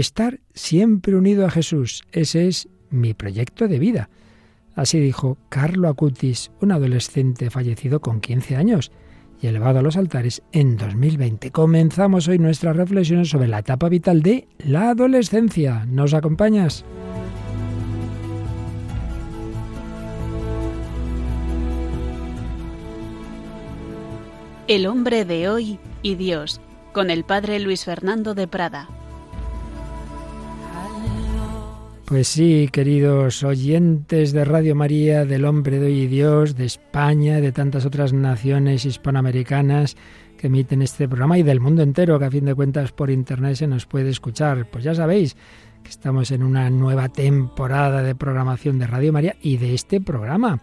estar siempre unido a Jesús. Ese es mi proyecto de vida. Así dijo Carlo Acutis, un adolescente fallecido con 15 años y elevado a los altares en 2020. Comenzamos hoy nuestras reflexiones sobre la etapa vital de la adolescencia. ¿Nos acompañas? El hombre de hoy y Dios, con el padre Luis Fernando de Prada. Pues sí, queridos oyentes de Radio María, del Hombre de Hoy y Dios, de España, de tantas otras naciones hispanoamericanas que emiten este programa y del mundo entero, que a fin de cuentas por Internet se nos puede escuchar. Pues ya sabéis que estamos en una nueva temporada de programación de Radio María y de este programa,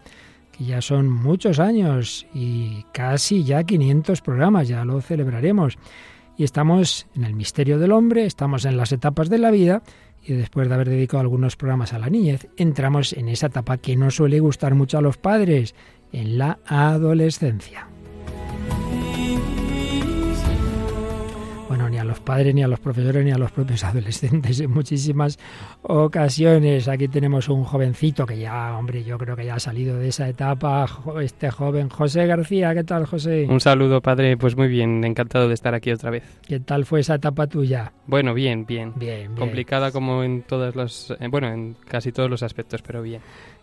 que ya son muchos años y casi ya 500 programas, ya lo celebraremos. Y estamos en el misterio del hombre, estamos en las etapas de la vida y después de haber dedicado algunos programas a la niñez, entramos en esa etapa que no suele gustar mucho a los padres, en la adolescencia. Los padres, ni a los profesores, ni a los propios adolescentes en muchísimas ocasiones. Aquí tenemos un jovencito que ya, hombre, yo creo que ya ha salido de esa etapa, este joven José García. ¿Qué tal, José? Un saludo, padre. Pues muy bien, encantado de estar aquí otra vez. ¿Qué tal fue esa etapa tuya? Bueno, bien, bien. Bien, bien. Complicada como en todas las, eh, bueno, en casi todos los aspectos, pero bien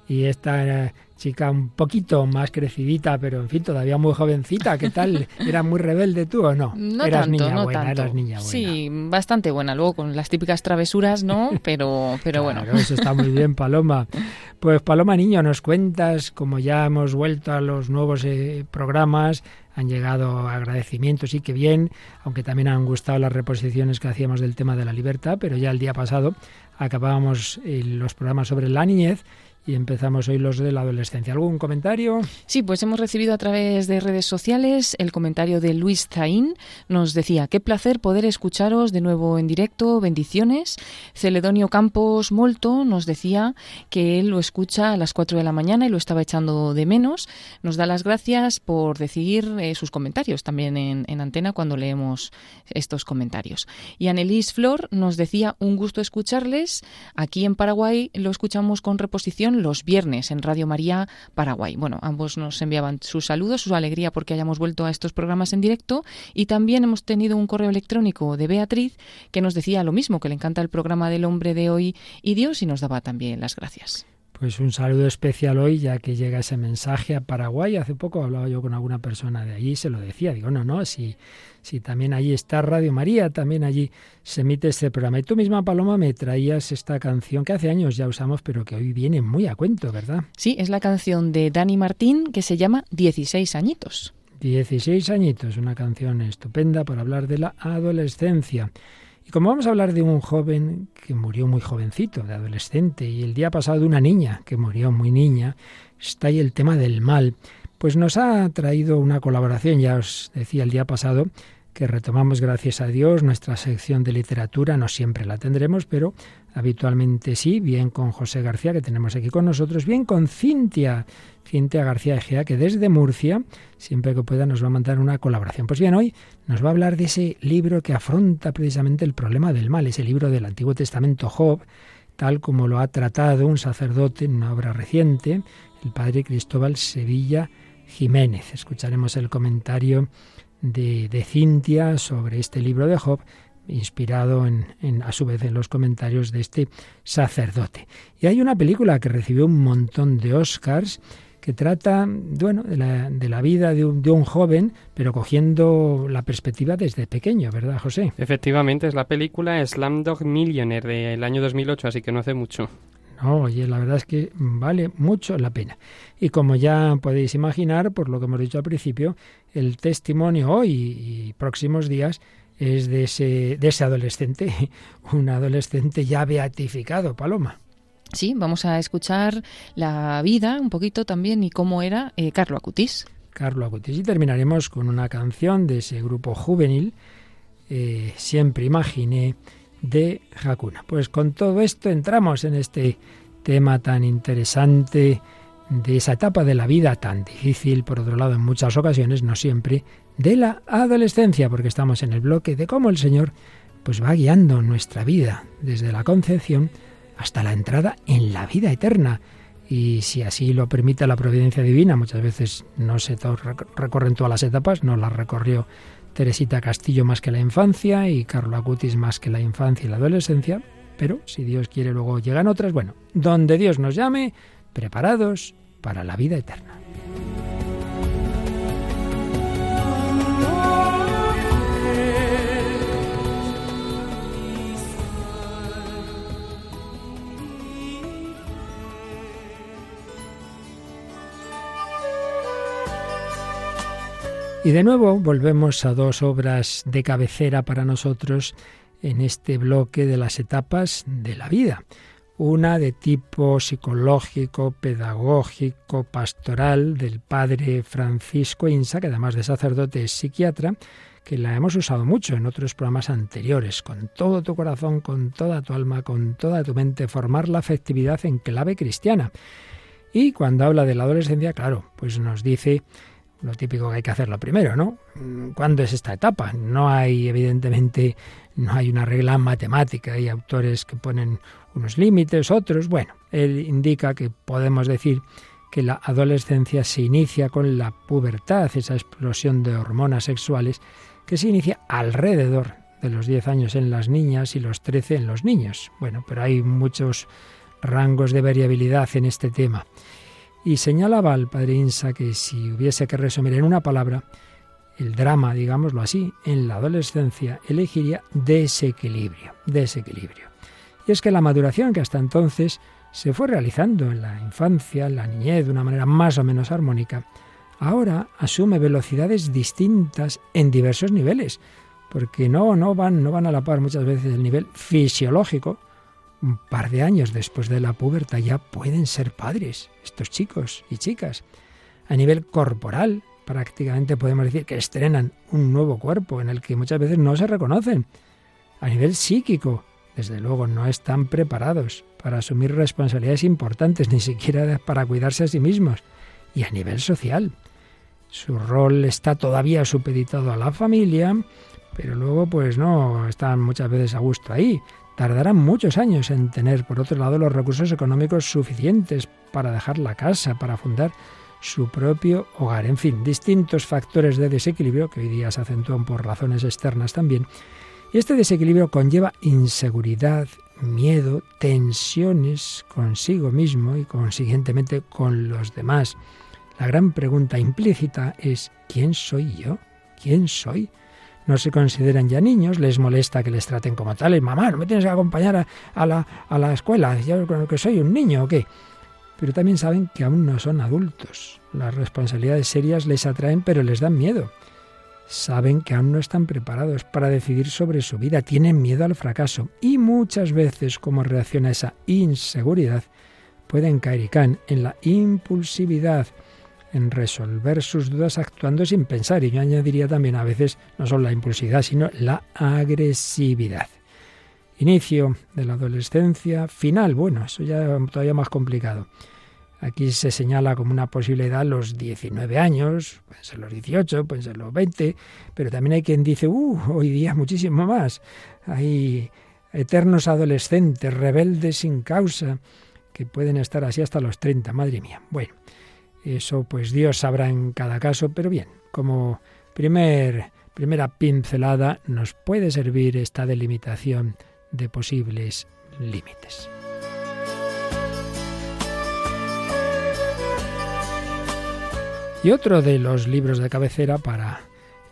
y esta chica un poquito más crecidita, pero en fin, todavía muy jovencita, ¿qué tal? ¿Era muy rebelde tú o no? No eras tanto, niña no buena, tanto. eras niña buena. Sí, bastante buena. Luego con las típicas travesuras, ¿no? Pero, pero Claro, bueno. Eso está muy bien, Paloma. Pues Paloma Niño, nos cuentas, como ya hemos vuelto a los nuevos eh, programas, han llegado agradecimientos y qué bien, aunque también han gustado las reposiciones que hacíamos del tema de la libertad, pero ya el día pasado acabábamos eh, los programas sobre la niñez y empezamos hoy los de la adolescencia. ¿Algún comentario? Sí, pues hemos recibido a través de redes sociales el comentario de Luis Zain. Nos decía, qué placer poder escucharos de nuevo en directo, bendiciones. Celedonio Campos Molto nos decía que él lo escucha a las 4 de la mañana y lo estaba echando de menos. Nos da las gracias por decir eh, sus comentarios también en, en antena cuando leemos estos comentarios. Y Annelise Flor nos decía, un gusto escucharles. Aquí en Paraguay lo escuchamos con reposición los viernes en Radio María Paraguay. Bueno, ambos nos enviaban sus saludos, su alegría porque hayamos vuelto a estos programas en directo y también hemos tenido un correo electrónico de Beatriz que nos decía lo mismo, que le encanta el programa del hombre de hoy y Dios y nos daba también las gracias. Pues un saludo especial hoy, ya que llega ese mensaje a Paraguay. Hace poco hablaba yo con alguna persona de allí y se lo decía. Digo, no, no, si, si también allí está Radio María, también allí se emite este programa. Y tú misma, Paloma, me traías esta canción que hace años ya usamos, pero que hoy viene muy a cuento, ¿verdad? Sí, es la canción de Dani Martín que se llama 16 añitos. 16 añitos, una canción estupenda para hablar de la adolescencia. Y como vamos a hablar de un joven que murió muy jovencito, de adolescente, y el día pasado de una niña que murió muy niña, está ahí el tema del mal, pues nos ha traído una colaboración, ya os decía el día pasado, que retomamos gracias a Dios nuestra sección de literatura, no siempre la tendremos, pero habitualmente sí, bien con José García, que tenemos aquí con nosotros, bien con Cintia, Cintia García Egea, que desde Murcia, siempre que pueda, nos va a mandar una colaboración. Pues bien, hoy nos va a hablar de ese libro que afronta precisamente el problema del mal, ese libro del Antiguo Testamento Job, tal como lo ha tratado un sacerdote en una obra reciente, el padre Cristóbal Sevilla Jiménez. Escucharemos el comentario de, Cintia sobre este libro de Job, inspirado en, en, a su vez en los comentarios de este sacerdote. Y hay una película que recibió un montón de Oscars que trata bueno, de, la, de la vida de un, de un, joven, pero cogiendo la perspectiva desde pequeño, ¿verdad, José? Efectivamente, es la película Slamdog Millionaire del año 2008, así que no hace mucho. No, oye, la verdad es que vale mucho la pena. Y como ya podéis imaginar, por lo que hemos dicho al principio, el testimonio hoy y próximos días es de ese, de ese adolescente, un adolescente ya beatificado, Paloma. Sí, vamos a escuchar la vida un poquito también y cómo era eh, Carlo Acutis. Carlo Acutis. Y terminaremos con una canción de ese grupo juvenil, eh, Siempre Imaginé, de Hakuna. Pues con todo esto entramos en este tema tan interesante de esa etapa de la vida tan difícil, por otro lado en muchas ocasiones, no siempre, de la adolescencia, porque estamos en el bloque de cómo el Señor pues va guiando nuestra vida desde la concepción hasta la entrada en la vida eterna. Y si así lo permite la providencia divina, muchas veces no se recorren todas las etapas, no las recorrió Teresita Castillo más que la infancia y Carlo Acutis más que la infancia y la adolescencia, pero si Dios quiere luego llegan otras, bueno, donde Dios nos llame, preparados para la vida eterna. Y de nuevo volvemos a dos obras de cabecera para nosotros en este bloque de las etapas de la vida. Una de tipo psicológico, pedagógico, pastoral del padre Francisco Insa, que además de sacerdote es psiquiatra, que la hemos usado mucho en otros programas anteriores, con todo tu corazón, con toda tu alma, con toda tu mente, formar la afectividad en clave cristiana. Y cuando habla de la adolescencia, claro, pues nos dice lo típico que hay que hacerlo primero, ¿no? ¿Cuándo es esta etapa? No hay, evidentemente, no hay una regla matemática, hay autores que ponen unos límites, otros, bueno, él indica que podemos decir que la adolescencia se inicia con la pubertad, esa explosión de hormonas sexuales que se inicia alrededor de los 10 años en las niñas y los 13 en los niños. Bueno, pero hay muchos rangos de variabilidad en este tema. Y señalaba al padre Insa que si hubiese que resumir en una palabra, el drama, digámoslo así, en la adolescencia elegiría desequilibrio, desequilibrio. Y es que la maduración que hasta entonces se fue realizando en la infancia, en la niñez, de una manera más o menos armónica, ahora asume velocidades distintas en diversos niveles, porque no, no van, no van a la par muchas veces el nivel fisiológico, un par de años después de la pubertad ya pueden ser padres, estos chicos y chicas. A nivel corporal, prácticamente podemos decir que estrenan un nuevo cuerpo en el que muchas veces no se reconocen. A nivel psíquico, desde luego no están preparados para asumir responsabilidades importantes, ni siquiera para cuidarse a sí mismos. Y a nivel social, su rol está todavía supeditado a la familia, pero luego pues no están muchas veces a gusto ahí tardarán muchos años en tener, por otro lado, los recursos económicos suficientes para dejar la casa, para fundar su propio hogar. En fin, distintos factores de desequilibrio que hoy día se acentúan por razones externas también. Y este desequilibrio conlleva inseguridad, miedo, tensiones consigo mismo y consiguientemente con los demás. La gran pregunta implícita es ¿quién soy yo? ¿Quién soy? No se consideran ya niños, les molesta que les traten como tales. Mamá, ¿no me tienes que acompañar a, la, a la escuela? ¿Yo que soy un niño o qué? Pero también saben que aún no son adultos. Las responsabilidades serias les atraen, pero les dan miedo. Saben que aún no están preparados para decidir sobre su vida, tienen miedo al fracaso y muchas veces como reacción a esa inseguridad pueden caer y caen en la impulsividad, en resolver sus dudas actuando sin pensar. Y yo añadiría también a veces no solo la impulsividad, sino la agresividad. Inicio de la adolescencia, final, bueno, eso ya todavía más complicado. Aquí se señala como una posible edad los 19 años, pueden ser los 18, pueden ser los 20, pero también hay quien dice, uh, hoy día muchísimo más. Hay eternos adolescentes, rebeldes sin causa, que pueden estar así hasta los 30, madre mía. Bueno, eso pues Dios sabrá en cada caso, pero bien, como primer, primera pincelada nos puede servir esta delimitación de posibles límites. Y otro de los libros de cabecera para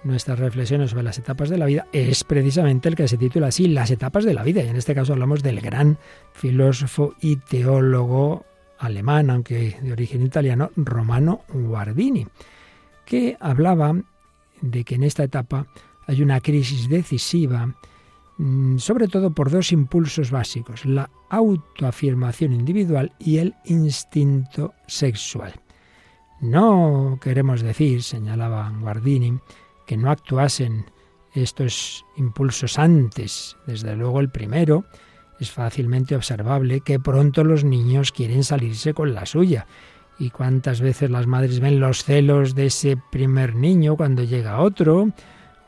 nuestras reflexiones sobre las etapas de la vida es precisamente el que se titula así, Las etapas de la vida. Y en este caso hablamos del gran filósofo y teólogo alemán, aunque de origen italiano, Romano Guardini, que hablaba de que en esta etapa hay una crisis decisiva, mm, sobre todo por dos impulsos básicos, la autoafirmación individual y el instinto sexual. No queremos decir, señalaba Guardini, que no actuasen estos impulsos antes, desde luego el primero, es fácilmente observable que pronto los niños quieren salirse con la suya. Y cuántas veces las madres ven los celos de ese primer niño cuando llega otro,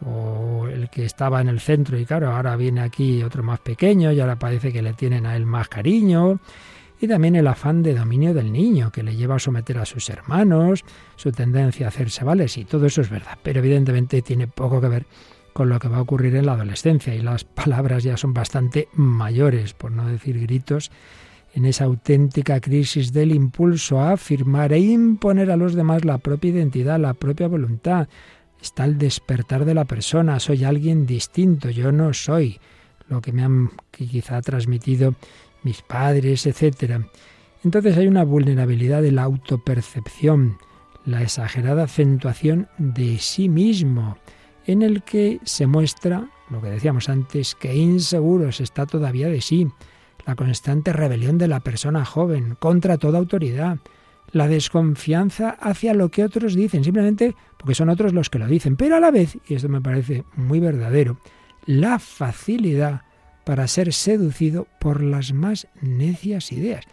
o el que estaba en el centro y claro, ahora viene aquí otro más pequeño y ahora parece que le tienen a él más cariño. Y también el afán de dominio del niño, que le lleva a someter a sus hermanos, su tendencia a hacerse vales, y todo eso es verdad. Pero evidentemente tiene poco que ver con lo que va a ocurrir en la adolescencia, y las palabras ya son bastante mayores, por no decir gritos, en esa auténtica crisis del impulso a afirmar e imponer a los demás la propia identidad, la propia voluntad, está el despertar de la persona, soy alguien distinto, yo no soy lo que me han quizá transmitido mis padres, etc. Entonces hay una vulnerabilidad de la autopercepción, la exagerada acentuación de sí mismo, en el que se muestra, lo que decíamos antes, que inseguro se está todavía de sí, la constante rebelión de la persona joven contra toda autoridad, la desconfianza hacia lo que otros dicen, simplemente porque son otros los que lo dicen, pero a la vez, y esto me parece muy verdadero, la facilidad para ser seducido por las más necias ideas.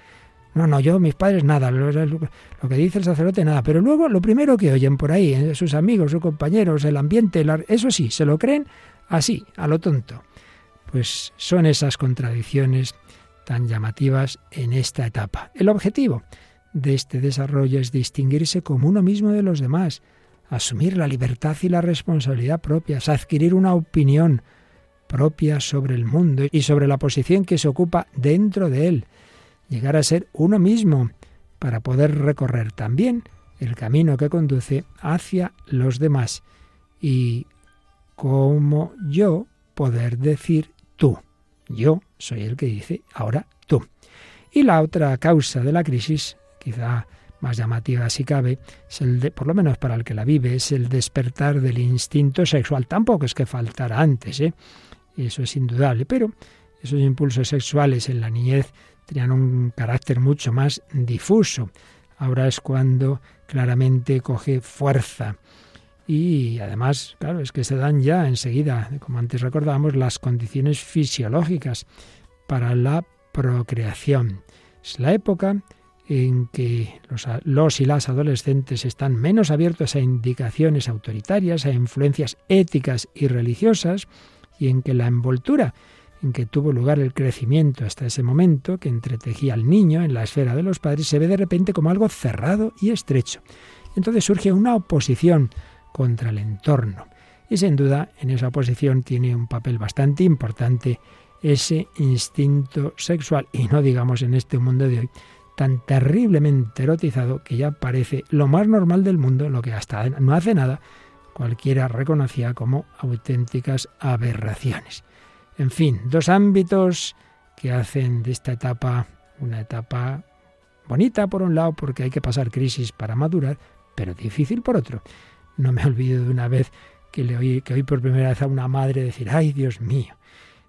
No, no, yo, mis padres, nada, lo, que dice el sacerdote, nada, pero luego lo primero que oyen por ahí, eh, sus amigos, sus compañeros, el ambiente, eso sí, se lo creen así, a lo tonto. Pues son esas contradicciones tan llamativas en esta etapa. El objetivo, de este desarrollo es distinguirse como uno mismo de los demás, asumir la libertad y la responsabilidad propias, adquirir una opinión propia sobre el mundo y sobre la posición que se ocupa dentro de él, llegar a ser uno mismo para poder recorrer también el camino que conduce hacia los demás y como yo poder decir tú. Yo soy el que dice ahora tú. Y la otra causa de la crisis quizá más llamativa si cabe, es el de, por lo menos para el que la vive, es el despertar del instinto sexual. Tampoco es que faltara antes, ¿eh? eso es indudable, pero esos impulsos sexuales en la niñez tenían un carácter mucho más difuso. Ahora es cuando claramente coge fuerza. Y además, claro, es que se dan ya enseguida, como antes recordábamos, las condiciones fisiológicas para la procreación. Es la época en que los, y las adolescentes están menos abiertos a indicaciones autoritarias, a influencias éticas y religiosas, y en que la envoltura en que tuvo lugar el crecimiento hasta ese momento, que entretejía al niño en la esfera de los padres, se ve de repente como algo cerrado y estrecho. Entonces surge una oposición contra el entorno. Y sin duda en esa oposición tiene un papel bastante importante ese instinto sexual, y no digamos en este mundo de hoy, tan terriblemente erotizado que ya parece lo más normal del mundo, lo que hasta no hace nada cualquiera reconocía como auténticas aberraciones. En fin, dos ámbitos que hacen de esta etapa una etapa bonita por un lado porque hay que pasar crisis para madurar, pero difícil por otro. No me olvido de una vez que le oí que oí por primera vez a una madre decir, "Ay, Dios mío,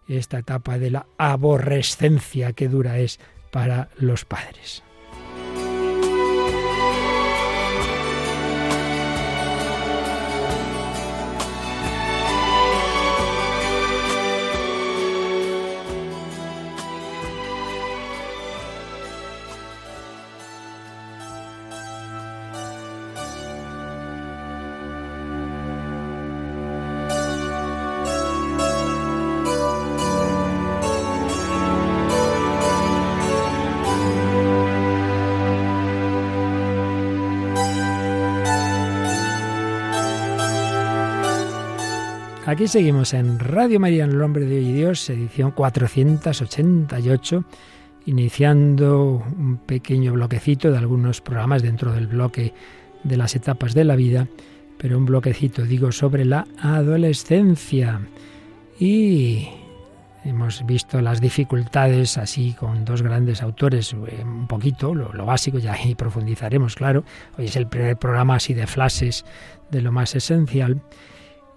esta etapa de la aborrescencia que dura es para los padres. Aquí seguimos en Radio María en el Hombre de Hoy y Dios, edición 488, iniciando un pequeño bloquecito de algunos programas dentro del bloque de las etapas de la vida, pero un bloquecito, digo, sobre la adolescencia. Y hemos visto las dificultades así con dos grandes autores, eh, un poquito, lo, básico, ya ahí profundizaremos, claro. Hoy es el primer programa así de flashes de lo más esencial.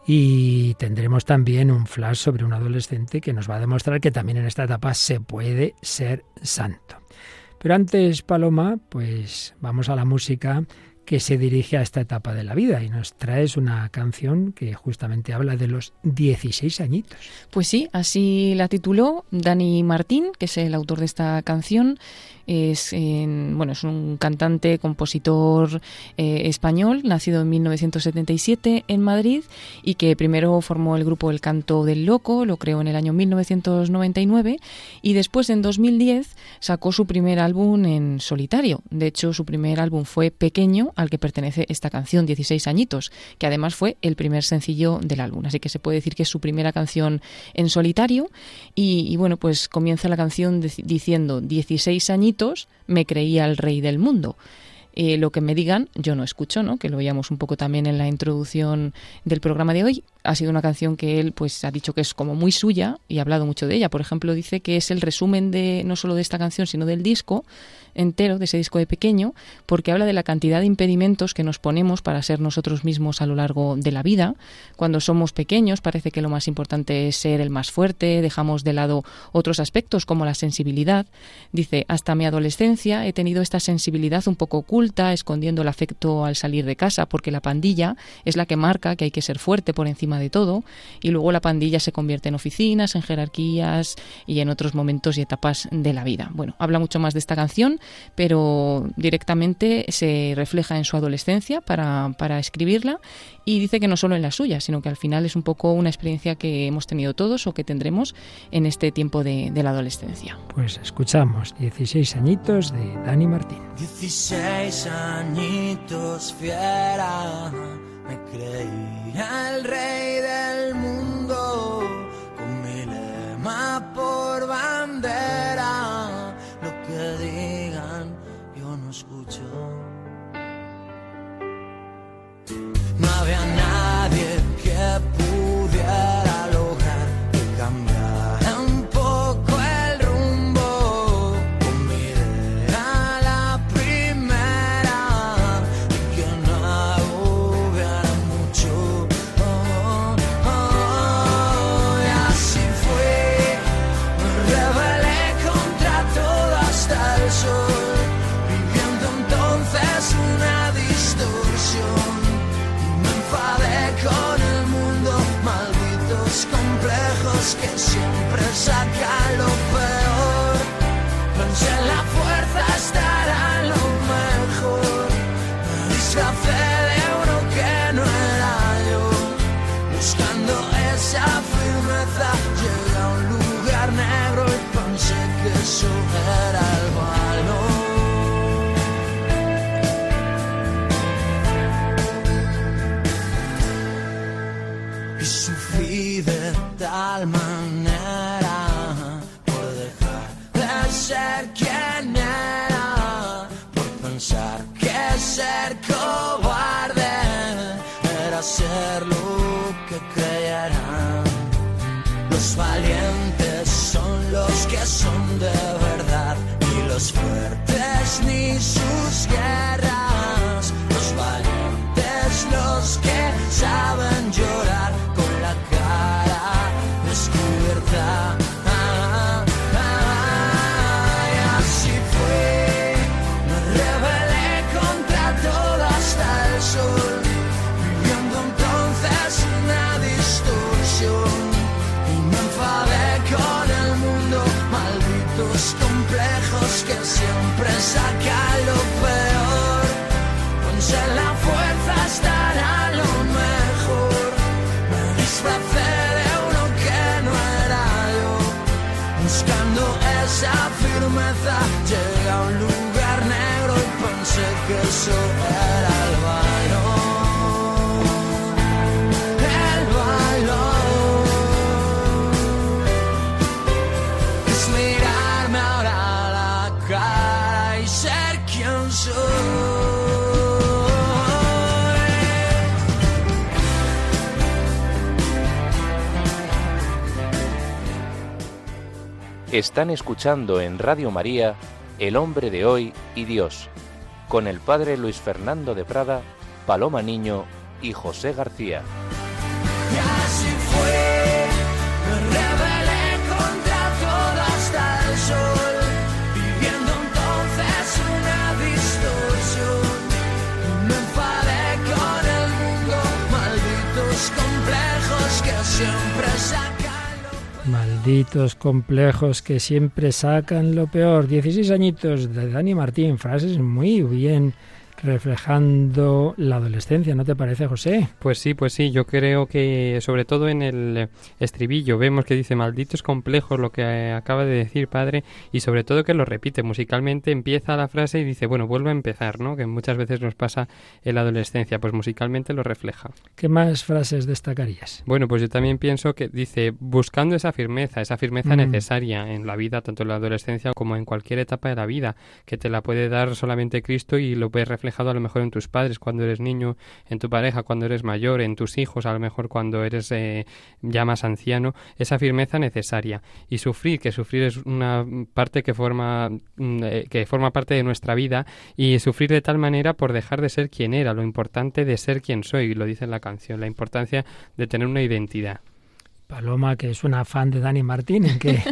Y tendremos también un flash sobre un adolescente que nos va a demostrar que también en esta etapa se puede ser santo. Pero antes, Paloma, pues vamos a la música que se dirige a esta etapa de la vida y nos traes una canción que justamente habla de los 16 añitos. Pues sí, así la tituló Dani Martín, que es el autor de esta canción es, bueno, es un cantante, compositor eh, español, nacido en 1977 en Madrid y que primero formó el grupo El Canto del Loco, lo creó en el año 1999 y después en 2010 sacó su primer álbum en solitario. De hecho, su primer álbum fue Pequeño, al que pertenece esta canción, 16 añitos, que además fue el primer sencillo del álbum. Así que se puede decir que es su primera canción en solitario y, bueno, pues comienza la canción diciendo 16 añitos me creía el rey del mundo. Eh, lo que me digan, yo no escucho, ¿no? Que lo veíamos un poco también en la introducción del programa de hoy. Ha sido una canción que él, pues, ha dicho que es como muy suya y ha hablado mucho de ella. Por ejemplo, dice que es el resumen de no solo de esta canción, sino del disco entero, de ese disco de pequeño, porque habla de la cantidad de impedimentos que nos ponemos para ser nosotros mismos a lo largo de la vida. Cuando somos pequeños parece que lo más importante es ser el más fuerte, dejamos de lado otros aspectos como la sensibilidad. Dice, hasta mi adolescencia he tenido esta sensibilidad un poco oculta, escondiendo el afecto al salir de casa, porque la pandilla es la que marca que hay que ser fuerte por encima de todo, y luego la pandilla se convierte en oficinas, en jerarquías y en otros momentos y etapas de la vida. Bueno, habla mucho más de esta canción pero directamente se refleja en su adolescencia para, para escribirla y dice que no solo en la suya, sino que al final es un poco una experiencia que hemos tenido todos o que tendremos en este tiempo de, de la adolescencia. Pues escuchamos 16 añitos de Dani Martín. 16 añitos fiera, me creía el rey del mundo, con mi lema por bandera, escucho. No había nadie que los fuertes ni sus guerras. Están escuchando en Radio María El hombre de hoy y Dios, con el padre Luis Fernando de Prada, Paloma Niño y José García. Complejos que siempre sacan lo peor. 16 añitos de Dani Martín, frases muy bien reflejando la adolescencia, ¿no te parece, José? Pues sí, pues sí, yo creo que sobre todo en el estribillo vemos que dice malditos complejos lo que acaba de decir padre y sobre todo que lo repite musicalmente, empieza la frase y dice, bueno, vuelvo a empezar, ¿no? Que muchas veces nos pasa en la adolescencia, pues musicalmente lo refleja. ¿Qué más frases destacarías? Bueno, pues yo también pienso que dice, buscando esa firmeza, esa firmeza mm. necesaria en la vida, tanto en la adolescencia como en cualquier etapa de la vida, que te la puede dar solamente Cristo y lo puedes reflejar a lo mejor en tus padres cuando eres niño, en tu pareja cuando eres mayor, en tus hijos a lo mejor cuando eres eh, ya más anciano, esa firmeza necesaria. Y sufrir, que sufrir es una parte que forma, mm, eh, que forma parte de nuestra vida y sufrir de tal manera por dejar de ser quien era, lo importante de ser quien soy, lo dice en la canción, la importancia de tener una identidad. Paloma, que es una fan de Dani Martín, ¿qué,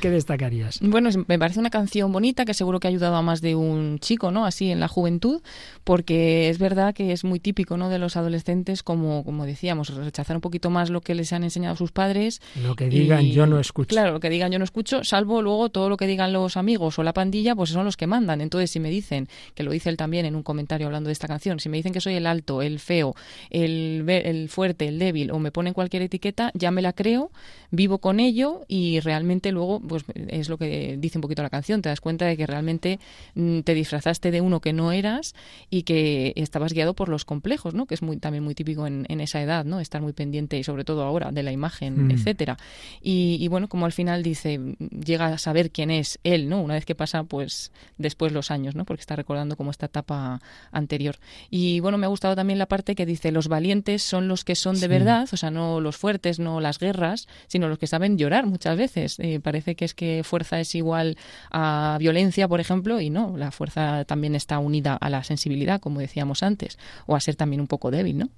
¿qué, destacarías? Bueno, me parece una canción bonita que seguro que ha ayudado a más de un chico, ¿no? Así en la juventud, porque es verdad que es muy típico, ¿no? De los adolescentes, como, como decíamos, rechazar un poquito más lo que les han enseñado sus padres. Lo que digan yo no escucho. Claro, lo que digan yo no escucho, salvo luego todo lo que digan los amigos o la pandilla, pues son los que mandan. Entonces, si me dicen, que lo dice él también en un comentario hablando de esta canción, si me dicen que soy el alto, el feo, el, el fuerte, el débil, o me ponen cualquier etiqueta, ya me la creo, vivo con ello y realmente luego, pues es lo que dice un poquito la canción, te das cuenta de que realmente mm, te disfrazaste de uno que no eras y que estabas guiado por los complejos, ¿no? Que es muy, también muy típico en, esa edad, ¿no? Estar muy pendiente y sobre todo ahora de la imagen, mm. etcétera. Y, bueno, como al final dice, llega a saber quién es él, ¿no? Una vez que pasa, pues después los años, ¿no? Porque está recordando como esta etapa anterior. Y bueno, me ha gustado también la parte que dice, los valientes son los que son de verdad, o sea, no los fuertes, no las guerras, sino los que saben llorar muchas veces. Eh, parece que es que fuerza es igual a violencia, por ejemplo, y no, la fuerza también está unida a la sensibilidad, como decíamos antes, o a ser también un poco débil, ¿no?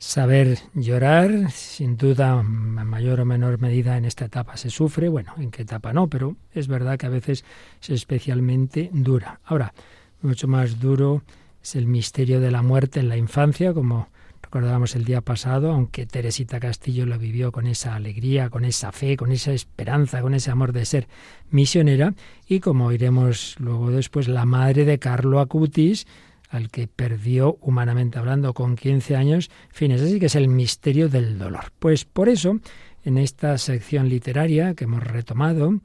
Saber llorar, sin duda, en mayor o menor medida en esta etapa se sufre, bueno, en qué etapa no, pero es verdad que a veces es especialmente dura. Ahora, mucho más duro es el misterio de la muerte en la infancia, como recordábamos el día pasado, aunque Teresita Castillo lo vivió con esa alegría, con esa fe, con esa esperanza, con ese amor de ser misionera, y como oiremos luego después, la madre de Carlo Acutis, al que perdió humanamente hablando con 15 años, fines, así que es el misterio del dolor. Pues por eso, en esta sección literaria que hemos retomado,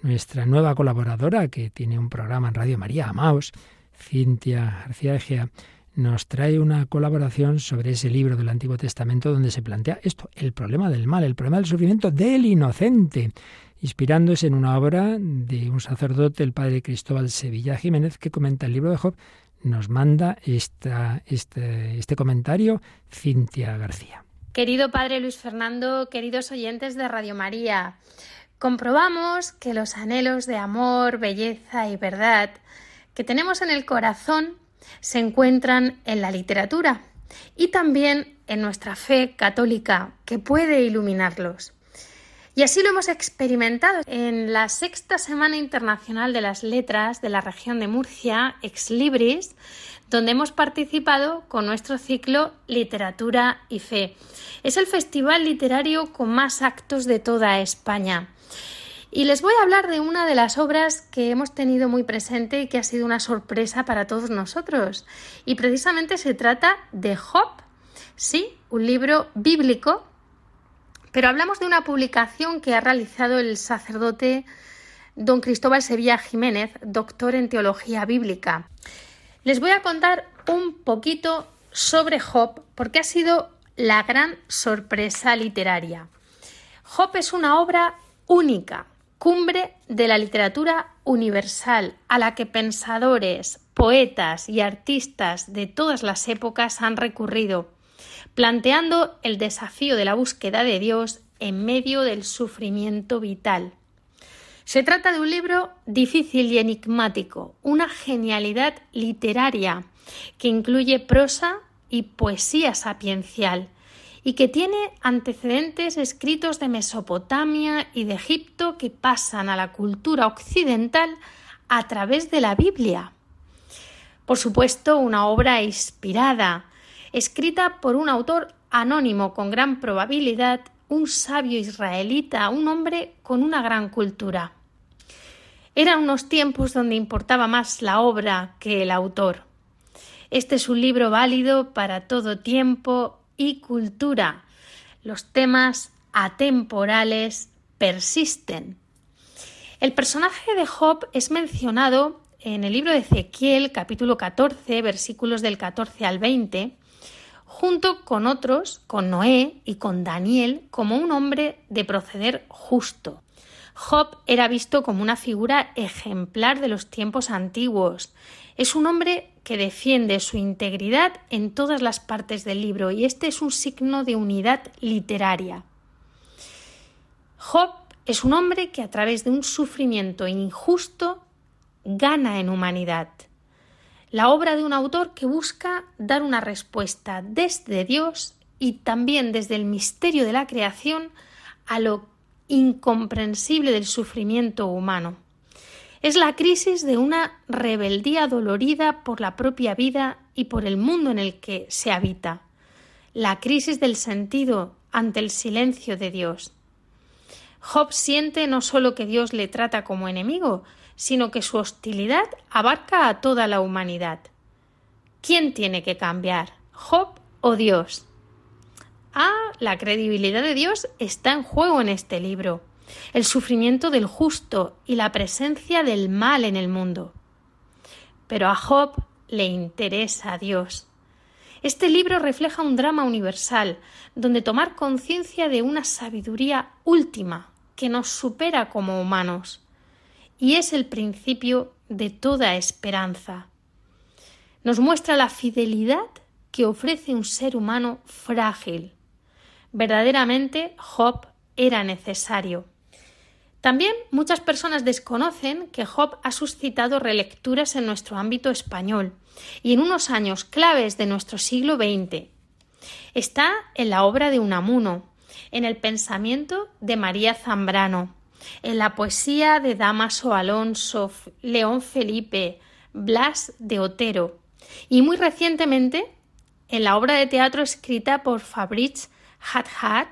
nuestra nueva colaboradora, que tiene un programa en Radio María, Amaos, Cintia García nos trae una colaboración sobre ese libro del Antiguo Testamento donde se plantea esto, el problema del mal, el problema del sufrimiento del inocente, inspirándose en una obra de un sacerdote, el padre Cristóbal Sevilla Jiménez, que comenta el libro de Job, nos manda esta, este, este comentario Cintia García. Querido padre Luis Fernando, queridos oyentes de Radio María, comprobamos que los anhelos de amor, belleza y verdad que tenemos en el corazón se encuentran en la literatura y también en nuestra fe católica que puede iluminarlos. Y así lo hemos experimentado en la sexta Semana Internacional de las Letras de la región de Murcia, Ex Libris, donde hemos participado con nuestro ciclo Literatura y Fe. Es el festival literario con más actos de toda España. Y les voy a hablar de una de las obras que hemos tenido muy presente y que ha sido una sorpresa para todos nosotros. Y precisamente se trata de Job, sí, un libro bíblico, pero hablamos de una publicación que ha realizado el sacerdote don Cristóbal Sevilla Jiménez, doctor en teología bíblica. Les voy a contar un poquito sobre Job porque ha sido la gran sorpresa literaria. Job es una obra única, cumbre de la literatura universal a la que pensadores, poetas y artistas de todas las épocas han recurrido, planteando el desafío de la búsqueda de Dios en medio del sufrimiento vital. Se trata de un libro difícil y enigmático, una genialidad literaria que incluye prosa y poesía sapiencial, y que tiene antecedentes escritos de Mesopotamia y de Egipto que pasan a la cultura occidental a través de la Biblia. Por supuesto, una obra inspirada, escrita por un autor anónimo con gran probabilidad un sabio israelita, un hombre con una gran cultura. Eran unos tiempos donde importaba más la obra que el autor. Este es un libro válido para todo tiempo y cultura. Los temas atemporales persisten. El personaje de Job es mencionado en el libro de Ezequiel, capítulo 14, versículos del 14 al 20, junto con otros, con Noé y con Daniel, como un hombre de proceder justo. Job era visto como una figura ejemplar de los tiempos antiguos. Es un hombre que defiende su integridad en todas las partes del libro y este es un signo de unidad literaria. Job es un hombre que a través de un sufrimiento injusto gana en humanidad. La obra de un autor que busca dar una respuesta desde Dios y también desde el misterio de la creación a lo incomprensible del sufrimiento humano. Es la crisis de una rebeldía dolorida por la propia vida y por el mundo en el que se habita. La crisis del sentido ante el silencio de Dios. Job siente no solo que Dios le trata como enemigo, sino que su hostilidad abarca a toda la humanidad. ¿Quién tiene que cambiar? ¿Job o Dios? Ah, la credibilidad de Dios está en juego en este libro, el sufrimiento del justo y la presencia del mal en el mundo. Pero a Job le interesa a Dios. Este libro refleja un drama universal, donde tomar conciencia de una sabiduría última que nos supera como humanos y es el principio de toda esperanza. Nos muestra la fidelidad que ofrece un ser humano frágil. Verdaderamente Job era necesario. También muchas personas desconocen que Job ha suscitado relecturas en nuestro ámbito español y en unos años claves de nuestro siglo XX. Está en la obra de Unamuno, en el pensamiento de María Zambrano, en la poesía de Damaso Alonso, León Felipe, Blas de Otero y muy recientemente en la obra de teatro escrita por Fabrice Hadhad,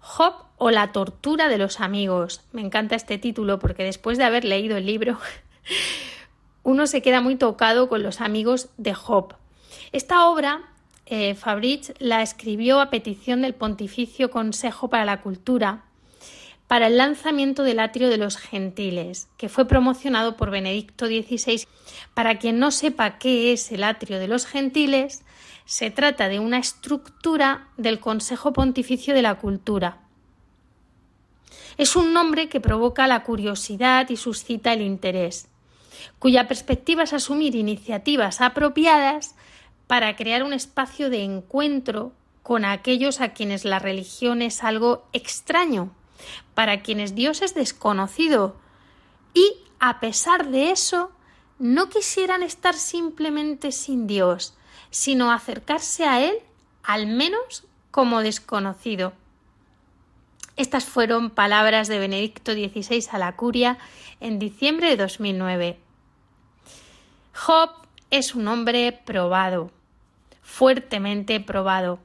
Job o la tortura de los amigos. Me encanta este título porque después de haber leído el libro uno se queda muy tocado con los amigos de Job. Esta obra eh, Fabrice la escribió a petición del Pontificio Consejo para la Cultura para el lanzamiento del atrio de los gentiles, que fue promocionado por Benedicto XVI. Para quien no sepa qué es el atrio de los gentiles, se trata de una estructura del Consejo Pontificio de la Cultura. Es un nombre que provoca la curiosidad y suscita el interés, cuya perspectiva es asumir iniciativas apropiadas para crear un espacio de encuentro con aquellos a quienes la religión es algo extraño para quienes Dios es desconocido y, a pesar de eso, no quisieran estar simplemente sin Dios, sino acercarse a Él al menos como desconocido. Estas fueron palabras de Benedicto XVI a la curia en diciembre de 2009. Job es un hombre probado, fuertemente probado.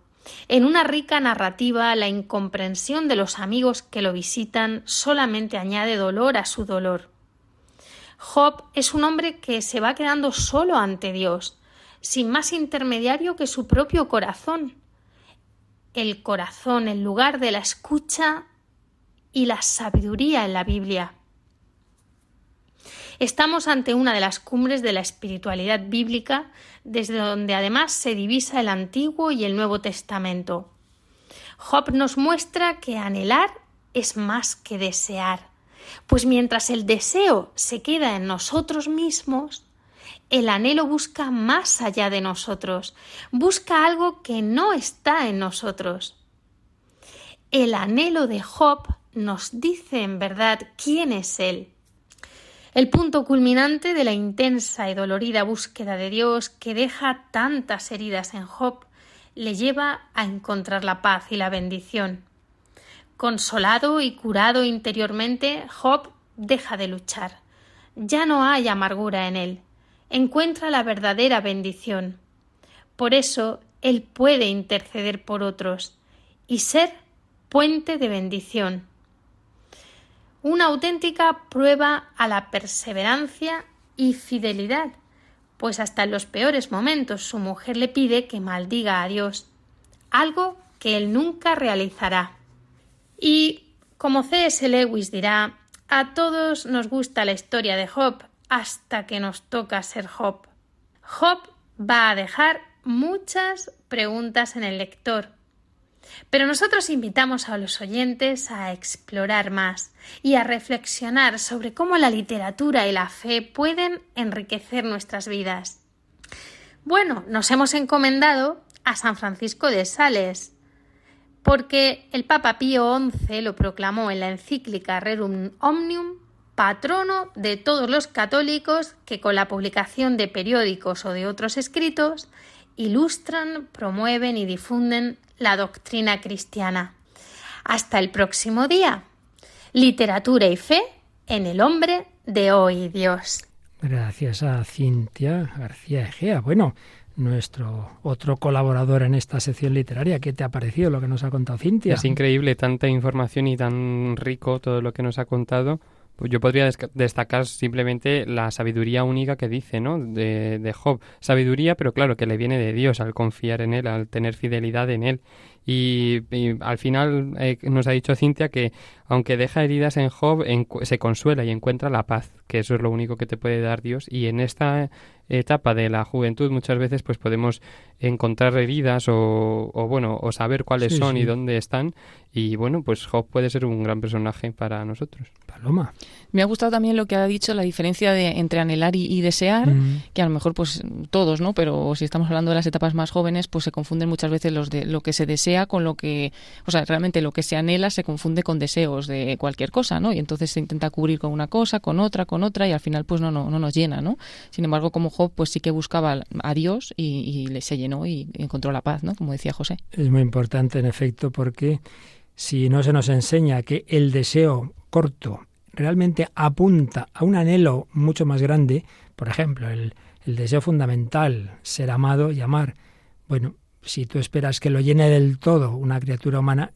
En una rica narrativa, la incomprensión de los amigos que lo visitan solamente añade dolor a su dolor. Job es un hombre que se va quedando solo ante Dios, sin más intermediario que su propio corazón. El corazón, el lugar de la escucha y la sabiduría en la Biblia. Estamos ante una de las cumbres de la espiritualidad bíblica, desde donde además se divisa el Antiguo y el Nuevo Testamento. Job nos muestra que anhelar es más que desear, pues mientras el deseo se queda en nosotros mismos, el anhelo busca más allá de nosotros, busca algo que no está en nosotros. El anhelo de Job nos dice en verdad quién es Él el punto culminante de la intensa y dolorida búsqueda de Dios que deja tantas heridas en Job le lleva a encontrar la paz y la bendición. Consolado y curado interiormente, Job deja de luchar. Ya no hay amargura en él. Encuentra la verdadera bendición. Por eso él puede interceder por otros y ser puente de bendición. Una auténtica prueba a la perseverancia y fidelidad, pues hasta en los peores momentos su mujer le pide que maldiga a Dios, algo que él nunca realizará. Y, como C.S. Lewis dirá, a todos nos gusta la historia de Job hasta que nos toca ser Job. Job va a dejar muchas preguntas en el lector. Pero nosotros invitamos a los oyentes a explorar más y a reflexionar sobre cómo la literatura y la fe pueden enriquecer nuestras vidas. Bueno, nos hemos encomendado a San Francisco de Sales, porque el Papa Pío XI lo proclamó en la encíclica Rerum Omnium patrono de todos los católicos que con la publicación de periódicos o de otros escritos ilustran, promueven y difunden la doctrina cristiana. Hasta el próximo día. Literatura y fe en el hombre de hoy Dios. Gracias a Cintia García Egea. Bueno, nuestro otro colaborador en esta sección literaria. ¿Qué te ha parecido lo que nos ha contado Cintia? Es increíble tanta información y tan rico todo lo que nos ha contado. Pues yo podría destacar simplemente la sabiduría única que dice, ¿no? De, de, Job. Sabiduría, pero claro, que le viene de Dios al confiar en Él, al tener fidelidad en Él. Y, al final eh, nos ha dicho Cintia que aunque deja heridas en Job, se consuela y encuentra la paz, que eso es lo único que te puede dar Dios. Y en esta etapa de la juventud muchas veces pues podemos encontrar heridas o, bueno o saber cuáles son y dónde están. Y bueno pues Job puede ser un gran personaje para nosotros. Paloma. Me ha gustado también lo que ha dicho la diferencia de entre anhelar y, desear mm. que a lo mejor pues todos no pero si estamos hablando de las etapas más jóvenes pues se confunden muchas veces los de lo que se desea con lo que o sea realmente lo que se anhela se confunde con de cualquier cosa no y entonces se intenta cubrir con una cosa con otra con otra y al final pues no no, no nos llena no sin embargo como Job pues sí que buscaba a Dios y, le se llenó y encontró la paz, ¿no? Como decía José. Es muy importante, en efecto, porque si no se nos enseña que el deseo corto realmente apunta a un anhelo mucho más grande, por ejemplo, el, el deseo fundamental, ser amado y amar, bueno, si tú esperas que lo llene del todo una criatura humana,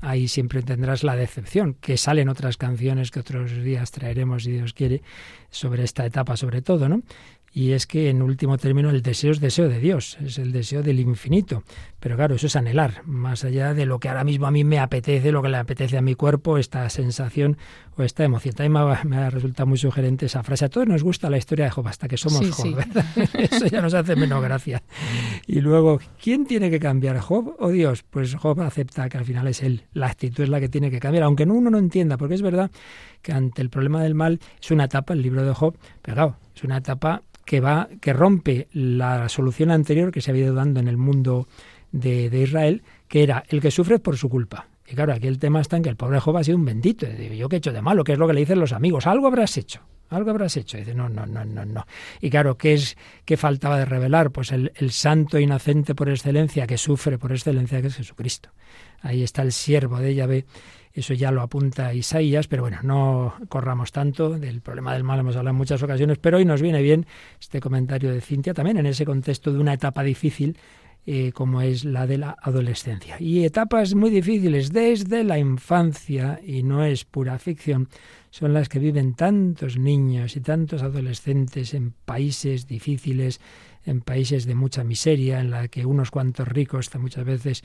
ahí siempre tendrás la decepción, que salen otras canciones que otros días traeremos, si Dios quiere, sobre esta etapa sobre todo, ¿no? y es que en último término el deseo es deseo de Dios, es el deseo del infinito. Pero claro, eso es anhelar, más allá de lo que ahora mismo a mí me apetece, lo que le apetece a mi cuerpo, esta sensación o esta emoción. También me, ha, resultado muy sugerente esa frase. A todos nos gusta la historia de Job hasta que somos Job, Eso ya nos hace menos gracia. Y luego, ¿quién tiene que cambiar, Job o Dios? Pues Job acepta que al final es él. La actitud es la que tiene que cambiar, aunque uno no entienda, porque es verdad que ante el problema del mal es una etapa, el libro de Job, pero claro, es una etapa que va, que rompe la solución anterior que se había ido dando en el mundo de, Israel, que era el que sufre por su culpa. Y claro, aquí el tema está en que el pobre Job ha sido un bendito. ¿yo qué he hecho de malo? ¿Qué es lo que le dicen los amigos? Algo habrás hecho. Algo habrás hecho. Dice, no, no, no, no, no. Y claro, ¿qué es qué faltaba de revelar? Pues el, el santo inocente por excelencia, que sufre por excelencia, que es Jesucristo. Ahí está el siervo de Yahvé eso ya lo apunta Isaías, pero bueno, no corramos tanto. Del problema del mal hemos hablado en muchas ocasiones, pero hoy nos viene bien este comentario de Cintia también en ese contexto de una etapa difícil eh, como es la de la adolescencia. Y etapas muy difíciles desde la infancia, y no es pura ficción, son las que viven tantos niños y tantos adolescentes en países difíciles, en países de mucha miseria, en la que unos cuantos ricos muchas veces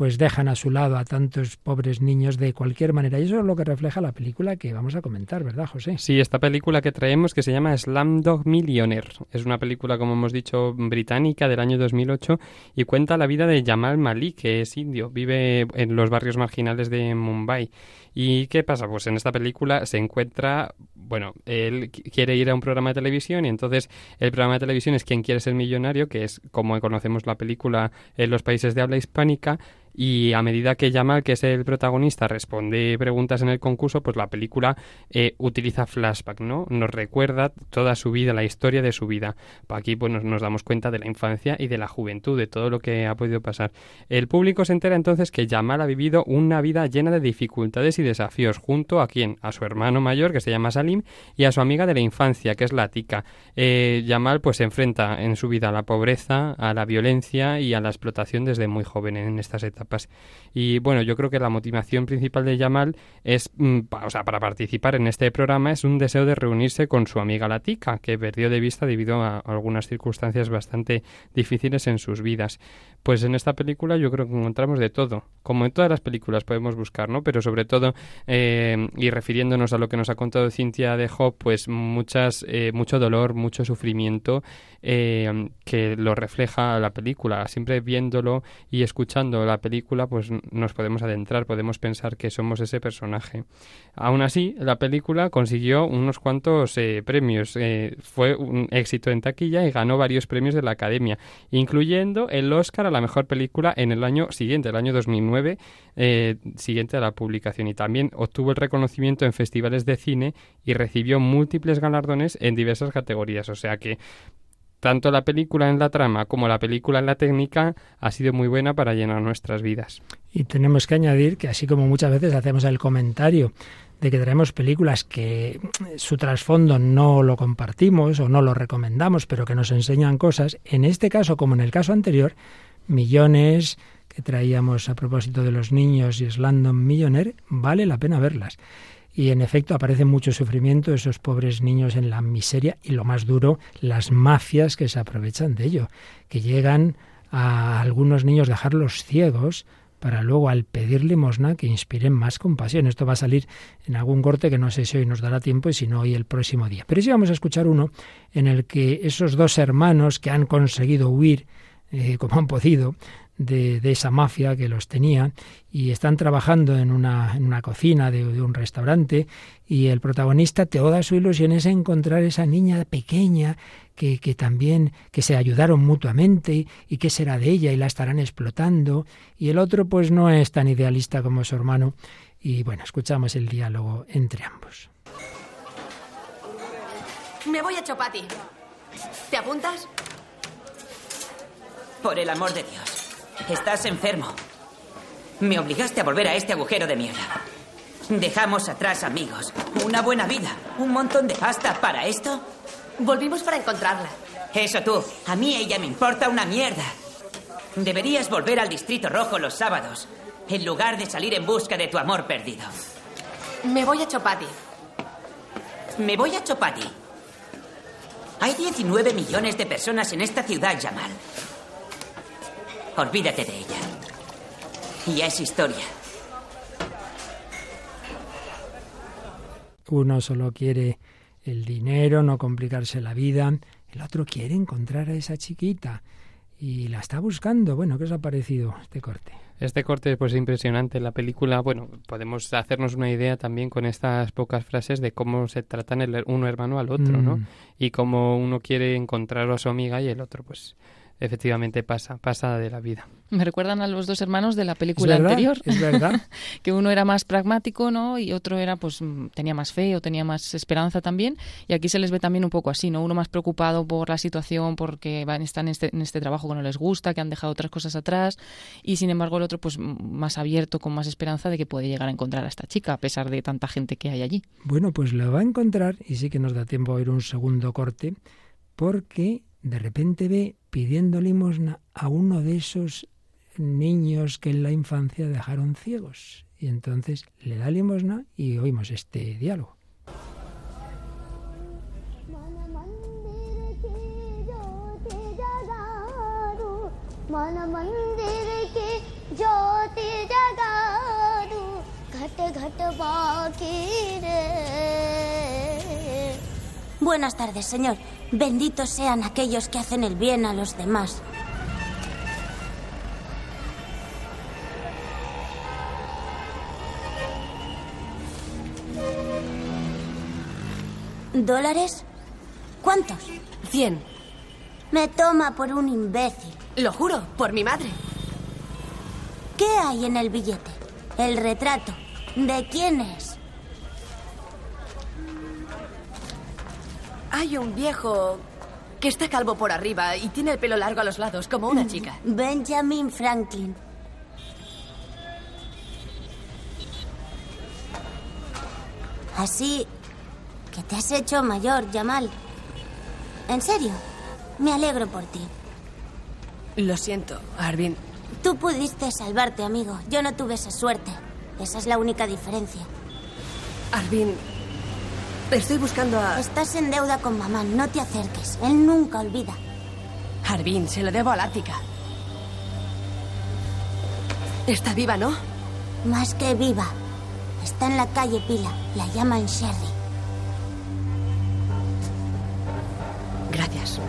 pues dejan a su lado a tantos pobres niños de cualquier manera. Y eso es lo que refleja la película que vamos a comentar, ¿verdad, José? Sí, esta película que traemos que se llama Slamdog Millionaire. Es una película, como hemos dicho, británica del año 2008 y cuenta la vida de Jamal Malik, que es indio, vive en los barrios marginales de Mumbai. ¿Y qué pasa? Pues en esta película se encuentra, bueno, él quiere ir a un programa de televisión y entonces el programa de televisión es Quien quiere ser millonario, que es como conocemos la película en los países de habla hispánica, y a medida que Jamal, que es el protagonista, responde preguntas en el concurso, pues la película eh, utiliza flashback, ¿no? Nos recuerda toda su vida, la historia de su vida. Aquí pues nos, damos cuenta de la infancia y de la juventud, de todo lo que ha podido pasar. El público se entera entonces que Jamal ha vivido una vida llena de dificultades y desafíos junto a quien, a su hermano mayor que se llama Salim y a su amiga de la infancia que es la Tika. Eh, Jamal pues se enfrenta en su vida a la pobreza, a la violencia y a la explotación desde muy joven en estas etapas Y bueno, yo creo que la motivación principal de Yamal es, mm, o sea, para participar en este programa es un deseo de reunirse con su amiga Latika, que perdió de vista debido a algunas circunstancias bastante difíciles en sus vidas. Pues en esta película yo creo que encontramos de todo, como en todas las películas podemos buscar, ¿no? Pero sobre todo, eh, y refiriéndonos a lo que nos ha contado Cintia de pues muchas, eh, mucho dolor, mucho sufrimiento eh, que lo refleja la película. Siempre viéndolo y escuchando la película, pues nos podemos adentrar, podemos pensar que somos ese personaje. Aún así, la película consiguió unos cuantos premios. fue un éxito en taquilla y ganó varios premios de la Academia, incluyendo el Oscar la mejor película en el año siguiente, el año 2009, eh, siguiente a la publicación. Y también obtuvo el reconocimiento en festivales de cine y recibió múltiples galardones en diversas categorías. O sea que tanto la película en la trama como la película en la técnica ha sido muy buena para llenar nuestras vidas. Y tenemos que añadir que así como muchas veces hacemos el comentario de que traemos películas que su trasfondo no lo compartimos o no lo recomendamos, pero que nos enseñan cosas, en este caso como en el caso anterior, millones que traíamos a propósito de los niños y Slandon Millionaire, vale la pena verlas. Y en efecto aparece mucho sufrimiento, esos pobres niños en la miseria y lo más duro, las mafias que se aprovechan de ello, que llegan a algunos niños dejarlos ciegos para luego al pedir limosna que inspiren más compasión. Esto va a salir en algún corte que no sé si hoy nos dará tiempo y si no hoy el próximo día. Pero sí vamos a escuchar uno en el que esos dos hermanos que han conseguido huir eh, como han podido, de, esa mafia que los tenía y están trabajando en una, en una cocina de, un restaurante y el protagonista, toda su ilusión es encontrar esa niña pequeña que, que también, que se ayudaron mutuamente y qué será de ella y la estarán explotando y el otro pues no es tan idealista como su hermano y bueno, escuchamos el diálogo entre ambos. Me voy a Chopati. ¿Te apuntas? Por el amor de Dios. Estás enfermo. Me obligaste a volver a este agujero de mierda. Dejamos atrás amigos, una buena vida, un montón de pasta para esto. Volvimos para encontrarla. Eso tú. A mí ella me importa una mierda. Deberías volver al Distrito Rojo los sábados, en lugar de salir en busca de tu amor perdido. Me voy a Chopati. Me voy a Chopati. Hay 19 millones de personas en esta ciudad, Jamal. Olvídate de ella. Y es historia. Uno solo quiere el dinero, no complicarse la vida. El otro quiere encontrar a esa chiquita y la está buscando. Bueno, ¿qué os ha parecido este corte? Este corte pues, es impresionante. La película, bueno, podemos hacernos una idea también con estas pocas frases de cómo se tratan el uno hermano al otro, ¿no? Mm. Y cómo uno quiere encontrar a su amiga y el otro, pues, efectivamente pasa, pasa de la vida. Me recuerdan a los dos hermanos de la película anterior. Es verdad. que uno era más pragmático, ¿no? Y otro era, pues, tenía más fe o tenía más esperanza también. Y aquí se les ve también un poco así, ¿no? Uno más preocupado por la situación, porque van, están en este, en este trabajo que no les gusta, que han dejado otras cosas atrás. Y sin embargo, el otro, pues, más abierto, con más esperanza de que puede llegar a encontrar a esta chica, a pesar de tanta gente que hay allí. Bueno, pues lo va a encontrar, y sí que nos da tiempo a ir un segundo corte, porque de repente ve pidiendo limosna a uno de esos niños que en la infancia dejaron ciegos. Y entonces le da limosna y oímos este diálogo. Buenas tardes, señor. Benditos sean aquellos que hacen el bien a los demás. ¿Dólares? ¿Cuántos? Cien. Me toma por un imbécil. Lo juro, por mi madre. ¿Qué hay en el billete? El retrato. ¿De quién es? Hay un viejo que está calvo por arriba y tiene el pelo largo a los lados, como una chica. Benjamin Franklin. Así que te has hecho mayor, Jamal. En serio, me alegro por ti. Lo siento, Arvin. Tú pudiste salvarte, amigo. Yo no tuve esa suerte. Esa es la única diferencia. Arvin, estoy buscando a... Estás en deuda con mamá. No te acerques. Él nunca olvida. Arvin, se lo debo a Lática. Está viva, ¿no? Más que viva. Está en la calle Pila. La llaman Sherry. Gracias.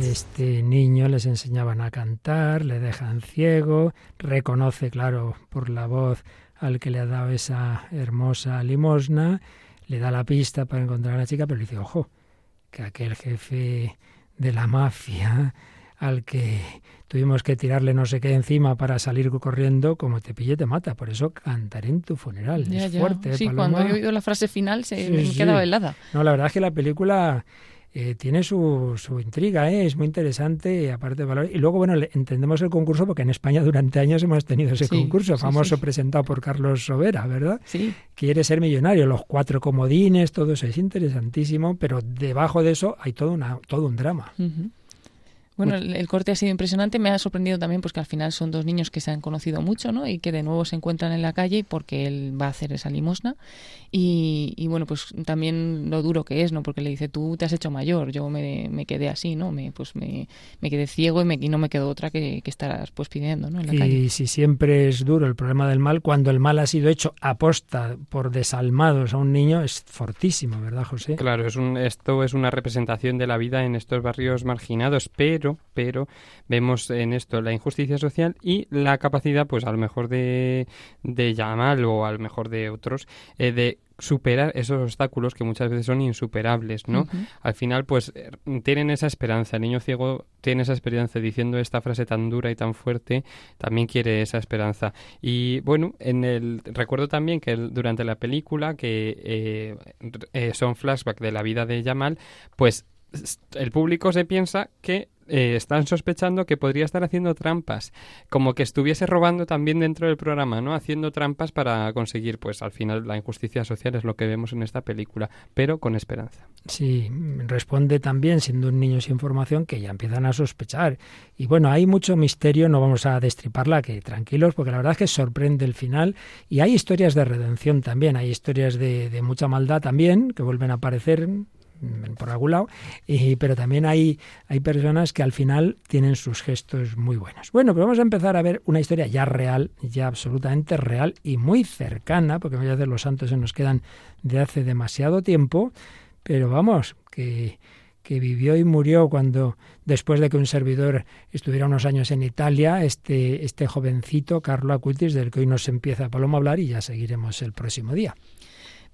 Este niño les enseñaban a cantar, le dejan ciego, reconoce, claro, por la voz al que le ha dado esa hermosa limosna, le da la pista para encontrar a la chica, pero le dice, ojo, que aquel jefe de la mafia al que tuvimos que tirarle no sé qué encima para salir corriendo, como te pille te mata. Por eso cantaré en tu funeral. Ya, es ya. fuerte, ¿eh, Sí, Paloma? cuando he oído la frase final se Sí, me sí. quedaba helada. No, la verdad es que la película eh, tiene su, su intriga, ¿eh? es muy interesante aparte de valor. Y luego, bueno, entendemos el concurso porque en España durante años hemos tenido ese Sí, concurso, sí, famoso sí. presentado por Carlos Sobera, ¿verdad? Sí. Quiere ser millonario, los cuatro comodines, todo eso es interesantísimo, pero debajo de eso hay todo, una, todo un drama. Ujú. Bueno, el, el corte ha sido impresionante. Me ha sorprendido también pues que al final son dos niños que se han conocido mucho, ¿no? Y que de nuevo se encuentran en la calle porque él va a hacer esa limosna. Y, y bueno, pues también lo duro que es, ¿no? Porque le dice, tú te has hecho mayor, yo me, me quedé así, ¿no? Me, pues me, me quedé ciego y, me, y no me quedó otra que, que estar pues pidiendo, ¿no? En la calle. Y si siempre es duro el problema del mal, cuando el mal ha sido hecho aposta por desalmados a un niño, es fortísimo, ¿verdad, José? Claro, es un, esto es una representación de la vida en estos barrios marginados, pero, pero vemos en esto la injusticia social y la capacidad, pues a lo mejor de, de Yamal o a lo mejor de otros, eh, de superar esos obstáculos que muchas veces son insuperables, ¿no? Al final, pues eh, tienen esa esperanza. El niño ciego tiene esa esperanza diciendo esta frase tan dura y tan fuerte, también quiere esa esperanza. Y bueno, en el recuerdo también que el- durante la película, que eh, eh, son flashbacks de la vida de Yamal, pues el público se piensa que eh, están sospechando que podría estar haciendo trampas, como que estuviese robando también dentro del programa, ¿no? Haciendo trampas para conseguir, pues al final la injusticia social es lo que vemos en esta película, pero con esperanza. Sí, responde también, siendo un niño sin formación, que ya empiezan a sospechar. Y bueno, hay mucho misterio, no vamos a destriparla, que tranquilos, porque la verdad es que sorprende el final. Y hay historias de redención también, hay historias de, de mucha maldad también, que vuelven a aparecer por algún lado, y, pero también hay, hay personas que al final tienen sus gestos muy buenos. Bueno, pues vamos a empezar a ver una historia ya real, ya absolutamente real y muy cercana, porque muchas veces los santos se nos quedan de hace demasiado tiempo, pero vamos, que, que vivió y murió cuando, después de que un servidor estuviera unos años en Italia, este, este jovencito, Carlo Acutis, del que hoy nos empieza Paloma a hablar y ya seguiremos el próximo día.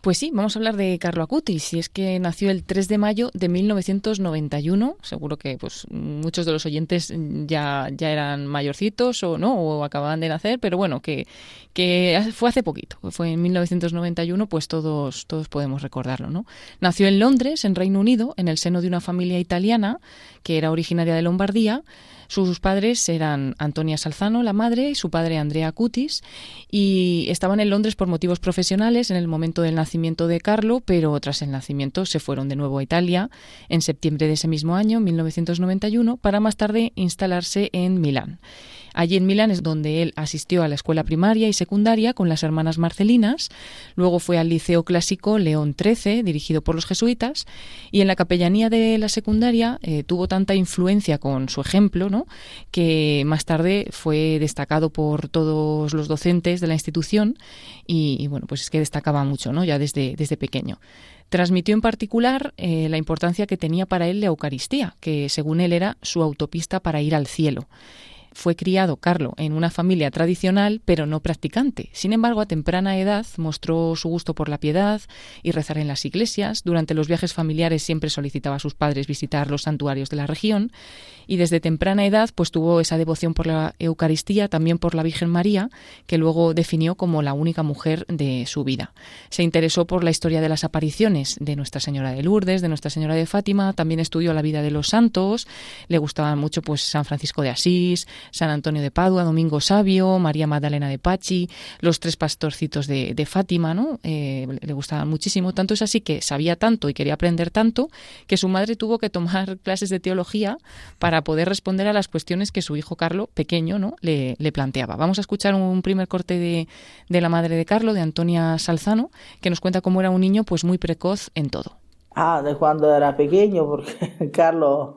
Pues sí, vamos a hablar de Carlo Acutis, y es que nació el 3 de mayo de 1991. Seguro que pues muchos de los oyentes ya, ya eran mayorcitos o no, o acababan de nacer, pero bueno, que, que fue hace poquito, fue en 1991, pues todos, todos podemos recordarlo, ¿no? Nació en Londres, en Reino Unido, en el seno de una familia italiana que era originaria de Lombardía. Sus padres eran Antonia Salzano, la madre, y su padre Andrea Cutis, y estaban en Londres por motivos profesionales en el momento del nacimiento de Carlo, pero tras el nacimiento se fueron de nuevo a Italia en septiembre de ese mismo año, 1991, para más tarde instalarse en Milán. Allí en Milán es donde él asistió a la escuela primaria y secundaria con las hermanas Marcelinas, luego fue al Liceo Clásico León XIII, dirigido por los jesuitas, y en la capellanía de la secundaria eh, tuvo tanta influencia con su ejemplo, ¿no? que más tarde fue destacado por todos los docentes de la institución y, bueno, pues es que destacaba mucho, ¿no? ya desde, desde pequeño. Transmitió en particular eh, la importancia que tenía para él la Eucaristía, que según él era su autopista para ir al cielo fue criado Carlo en una familia tradicional, pero no practicante. Sin embargo, a temprana edad mostró su gusto por la piedad y rezar en las iglesias. Durante los viajes familiares siempre solicitaba a sus padres visitar los santuarios de la región y desde temprana edad pues tuvo esa devoción por la Eucaristía, también por la Virgen María, que luego definió como la única mujer de su vida. Se interesó por la historia de las apariciones de Nuestra Señora de Lourdes, de Nuestra Señora de Fátima, también estudió la vida de los santos, le gustaban mucho pues San Francisco de Asís, San Antonio de Padua, Domingo Sabio, María Magdalena de Pachi, los tres pastorcitos de, Fátima, ¿no? Eh, le gustaban muchísimo. Tanto es así que sabía tanto y quería aprender tanto que su madre tuvo que tomar clases de teología para poder responder a las cuestiones que su hijo Carlo, pequeño, ¿no? le, planteaba. Vamos a escuchar un primer corte de, de la madre de Carlo, de Antonia Salzano, que nos cuenta cómo era un niño pues muy precoz en todo. Ah, de cuando era pequeño, porque Carlos,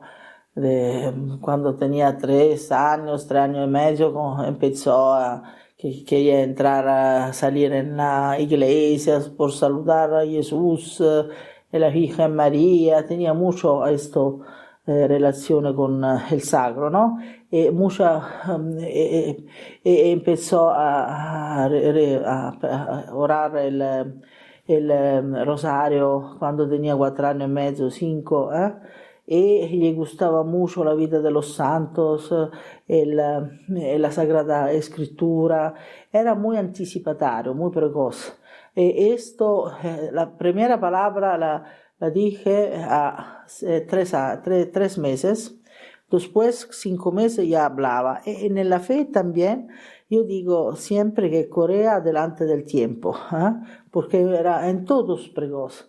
de, cuando tenía tres años, tres años y medio, empezó a que quería entrar a salir en la iglesia por saludar a Jesús, eh, y la Virgen María, tenía mucho esto eh, relación con eh, el sacro, ¿no? Y mucha, eh, empezó a, a, orar el el em, rosario cuando tenía cuatro años y medio, cinco, ¿eh? Y le gustaba mucho la vida de los santos, el, eh, la Sagrada Escritura, era muy anticipatario, muy precoz. Y esto, eh, la primera palabra la, la dije a tres, a tres, tres meses, después cinco meses ya hablaba. Y en la fe también yo digo siempre que Corea delante del tiempo, ¿eh? porque era en todos pregos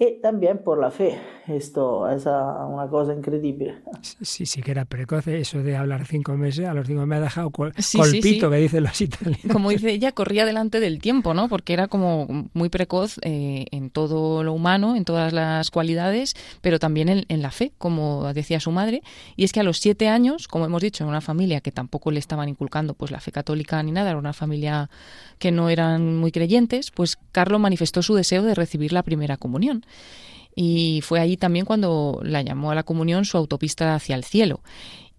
y también por la fe. Esto es una cosa increíble. Sí, sí que era precoz. Eso de hablar cinco meses, a los cinco me ha dejado colpito, que dicen los italianos. Como dice ella, corría delante del tiempo, ¿no? Porque era como muy precoz eh, en todo lo humano, en todas las cualidades, pero también en, en, la fe, como decía su madre. Y es que a los siete años, como hemos dicho, en una familia que tampoco le estaban inculcando pues la fe católica ni nada, era una familia que no eran muy creyentes, pues Carlos manifestó su deseo de recibir la primera comunión y fue ahí también cuando la llamó a la comunión su autopista hacia el cielo.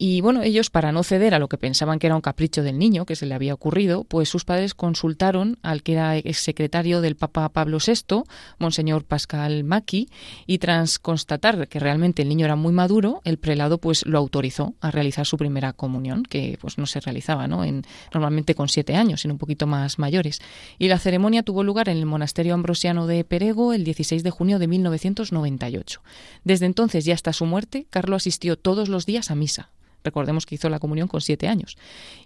Y bueno, ellos, para no ceder a lo que pensaban que era un capricho del niño que se le había ocurrido, pues sus padres consultaron al que era exsecretario del Papa Pablo VI, Monseñor Pascal Maki, y tras constatar que realmente el niño era muy maduro, el prelado pues lo autorizó a realizar su primera comunión, que pues no se realizaba, ¿no? En, normalmente con siete años, sino un poquito más mayores. Y la ceremonia tuvo lugar en el monasterio ambrosiano de Perego el 16 de junio de 1998. Desde entonces y hasta su muerte, Carlos asistió todos los días a misa Recordemos que hizo la comunión con siete años.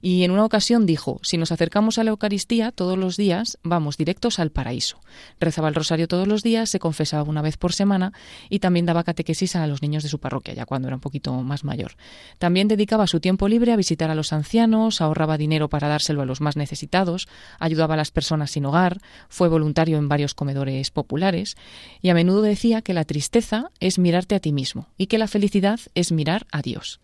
Y en una ocasión dijo, si nos acercamos a la Eucaristía todos los días, vamos directos al paraíso. Rezaba el rosario todos los días, se confesaba una vez por semana y también daba catequesis a los niños de su parroquia, ya cuando era un poquito más mayor. También dedicaba su tiempo libre a visitar a los ancianos, ahorraba dinero para dárselo a los más necesitados, ayudaba a las personas sin hogar, fue voluntario en varios comedores populares y a menudo decía que la tristeza es mirarte a ti mismo y que la felicidad es mirar a Dios.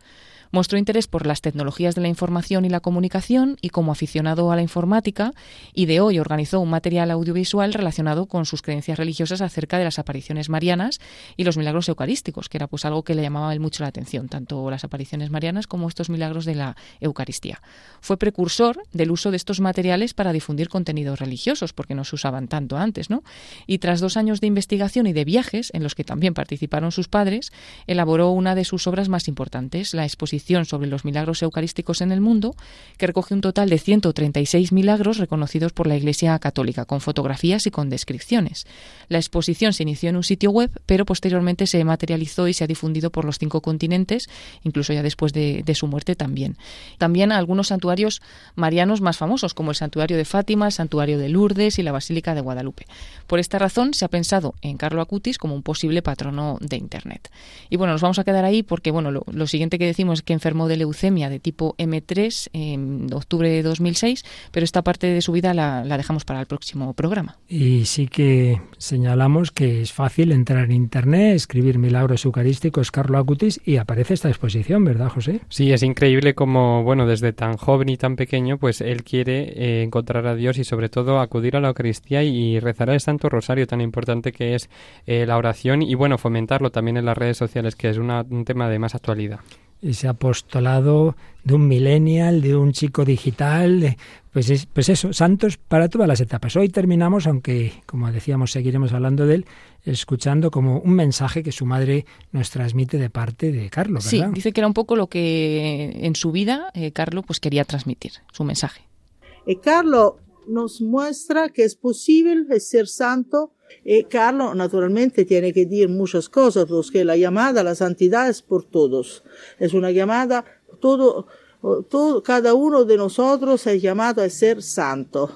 Mostró interés por las tecnologías de la información y la comunicación y como aficionado a la informática, y de hoy organizó un material audiovisual relacionado con sus creencias religiosas acerca de las apariciones marianas y los milagros eucarísticos, que era pues algo que le llamaba mucho la atención, tanto las apariciones marianas como estos milagros de la Eucaristía. Fue precursor del uso de estos materiales para difundir contenidos religiosos, porque no se usaban tanto antes, ¿no? Y tras dos años de investigación y de viajes, en los que también participaron sus padres, elaboró una de sus obras más importantes, la exposición sobre los milagros eucarísticos en el mundo, que recoge un total de 136 milagros reconocidos por la Iglesia Católica, con fotografías y con descripciones. La exposición se inició en un sitio web, pero posteriormente se materializó y se ha difundido por los cinco continentes, incluso ya después de, su muerte también. También algunos santuarios marianos más famosos, como el Santuario de Fátima, el Santuario de Lourdes y la Basílica de Guadalupe. Por esta razón se ha pensado en Carlo Acutis como un posible patrono de Internet. Y bueno, nos vamos a quedar ahí porque bueno, lo siguiente que decimos es que enfermó de leucemia de tipo M3 en octubre de 2006, pero esta parte de su vida la, dejamos para el próximo programa. Y sí que señalamos que es fácil entrar en Internet, escribir Milagros Eucarísticos Carlo Acutis y aparece esta exposición, ¿verdad, José? Sí, es increíble como, bueno, desde tan joven y tan pequeño, pues él quiere eh, encontrar a Dios y sobre todo acudir a la Eucaristía y rezar el Santo Rosario tan importante que es eh, la oración y, bueno, fomentarlo también en las redes sociales, que es un tema de más actualidad ese apostolado de un millennial, de un chico digital, pues, pues eso, santos para todas las etapas. Hoy terminamos, aunque como decíamos seguiremos hablando de él, escuchando como un mensaje que su madre nos transmite de parte de Carlos. Sí, dice que era un poco lo que en su vida eh, Carlos pues quería transmitir, su mensaje. Y Carlos nos muestra que es posible ser santo Y Carlos, naturalmente, tiene que decir muchas cosas, porque la llamada la santidad es por todos. Es una llamada, todo, Todo, cada uno de nosotros es llamado a ser santo.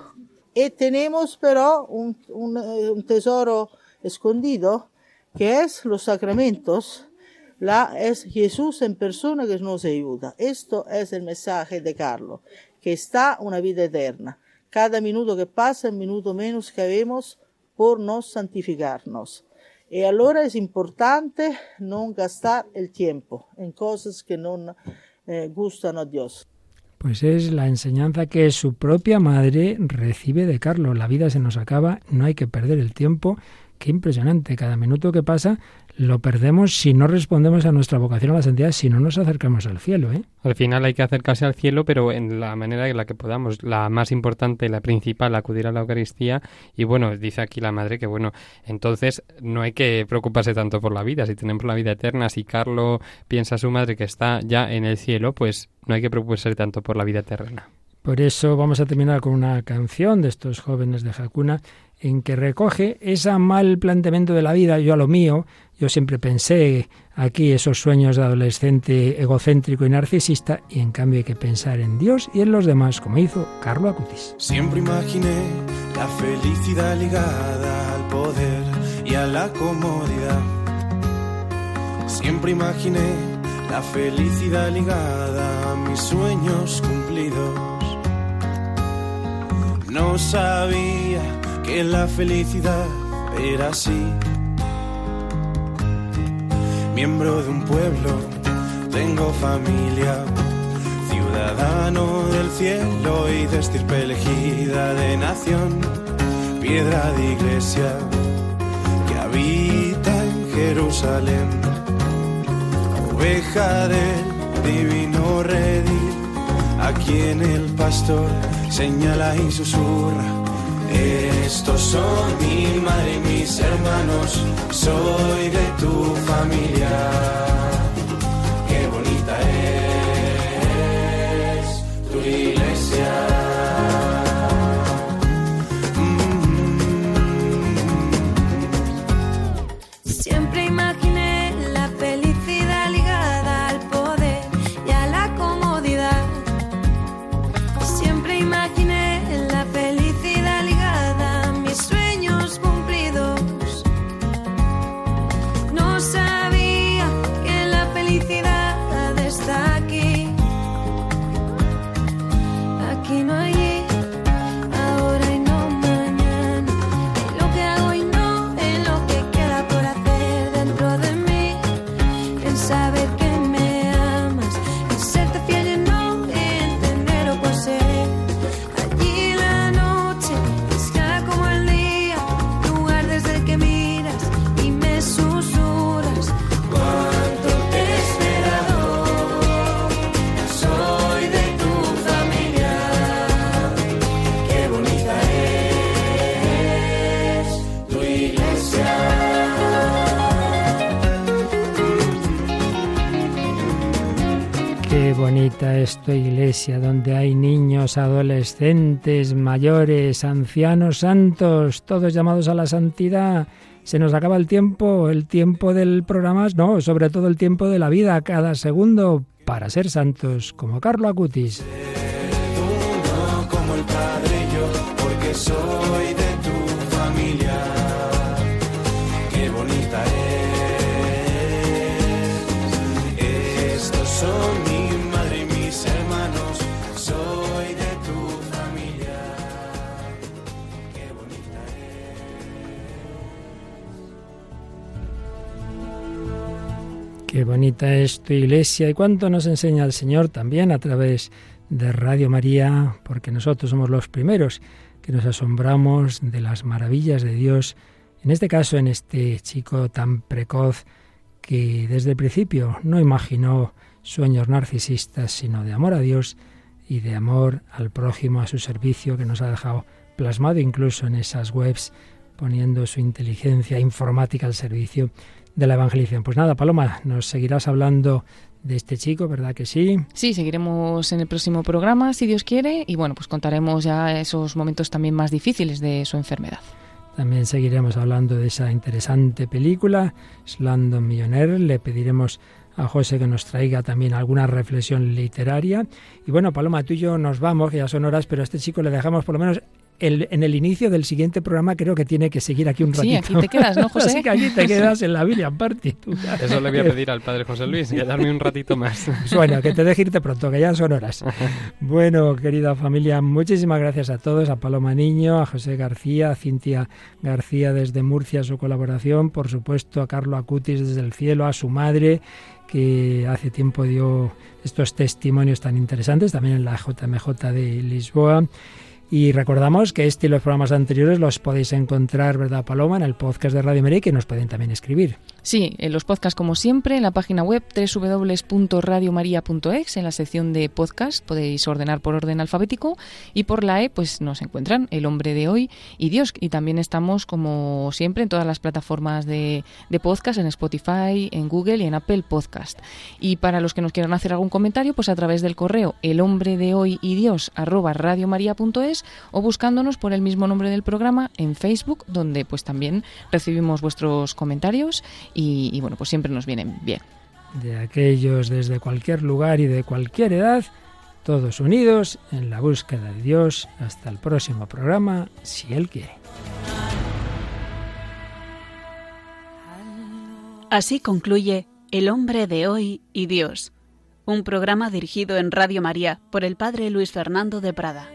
Y tenemos pero un, eh, un tesoro escondido que es los sacramentos. La, es Jesús en persona que nos ayuda. Esto es el mensaje de Carlos, que está una vida eterna. Cada minuto que pasa, un minuto menos que vemos por nos santificarnos. Y allora es importante no gastar el tiempo en cosas que no eh, gustan a Dios. Pues es la enseñanza que su propia madre recibe de Carlos. La vida se nos acaba, no hay que perder el tiempo. Qué impresionante. Cada minuto que pasa lo perdemos si no respondemos a nuestra vocación a la santidad, si no nos acercamos al cielo. ¿eh? Al final hay que acercarse al cielo, pero en la manera en la que podamos. La más importante, la principal, acudir a la Eucaristía. Y bueno, dice aquí la madre que bueno, entonces no hay que preocuparse tanto por la vida. Si tenemos la vida eterna, si Carlos piensa a su madre que está ya en el cielo, pues no hay que preocuparse tanto por la vida eterna. Por eso vamos a terminar con una canción de estos jóvenes de Jacuna en que recoge ese mal planteamiento de la vida, yo a lo mío, yo siempre pensé aquí esos sueños de adolescente egocéntrico y narcisista, y en cambio hay que pensar en Dios y en los demás, como hizo Carlo Acutis. Siempre imaginé la felicidad ligada al poder y a la comodidad. Siempre imaginé la felicidad ligada a mis sueños cumplidos. No sabía que la felicidad era así. Miembro de un pueblo, tengo familia, ciudadano del cielo y de estirpe elegida de nación, piedra de iglesia que habita en Jerusalén, oveja del divino redil, a quien el pastor señala y susurra estos son mi madre y mis hermanos, soy de tu familia. Bonita es tu iglesia, donde hay niños, adolescentes, mayores, ancianos, santos, todos llamados a la santidad. Se nos acaba el tiempo, el tiempo del programa, no, sobre todo el tiempo de la vida, cada segundo, para ser santos, como Carlo Acutis. Qué bonita es tu iglesia. Y cuánto nos enseña el Señor también a través de Radio María, porque nosotros somos los primeros que nos asombramos de las maravillas de Dios, en este caso en este chico tan precoz que desde el principio no imaginó sueños narcisistas, sino de amor a Dios y de amor al prójimo, a su servicio, que nos ha dejado plasmado incluso en esas webs, poniendo su inteligencia informática al servicio de la evangelización. Pues nada, Paloma, nos seguirás hablando de este chico, ¿verdad que sí? Sí, seguiremos en el próximo programa, si Dios quiere, y bueno, pues contaremos ya esos momentos también más difíciles de su enfermedad. También seguiremos hablando de esa interesante película, Slandon Millionaire. Le pediremos a José que nos traiga también alguna reflexión literaria. Y bueno, Paloma, tú y yo nos vamos, que ya son horas, pero a este chico le dejamos por lo menos el, en el inicio del siguiente programa creo que tiene que seguir aquí un ratito. Sí, aquí te quedas, ¿no, José? Así que aquí te quedas en la William Party. Eso le voy a pedir al padre José Luis, quedarme un ratito más. Bueno, que te deje irte pronto, que ya son horas. Bueno, querida familia, muchísimas gracias a todos, a Paloma Niño, a José García, a Cintia García desde Murcia, su colaboración, por supuesto a Carlo Acutis desde el cielo, a su madre que hace tiempo dio estos testimonios tan interesantes, también en la JMJ de Lisboa. Y recordamos que este y los programas anteriores los podéis encontrar, ¿verdad, Paloma?, en el podcast de Radio María y que nos pueden también escribir. Sí, en los podcasts como siempre, en la página web www.radiomaria.ex, en la sección de podcast, podéis ordenar por orden alfabético y por la E, pues nos encuentran El hombre de hoy y Dios. Y también estamos, como siempre, en todas las plataformas de, de podcast, en Spotify, en Google y en Apple Podcast. Y para los que nos quieran hacer algún comentario, pues a través del correo el hombre de hoy y Dios radiomaria.es o buscándonos por el mismo nombre del programa en Facebook, donde pues también recibimos vuestros comentarios y, y, bueno, pues siempre nos vienen bien. De aquellos desde cualquier lugar y de cualquier edad, todos unidos en la búsqueda de Dios. Hasta el próximo programa, si Él quiere. Así concluye El hombre de hoy y Dios, un programa dirigido en Radio María por el Padre Luis Fernando de Prada.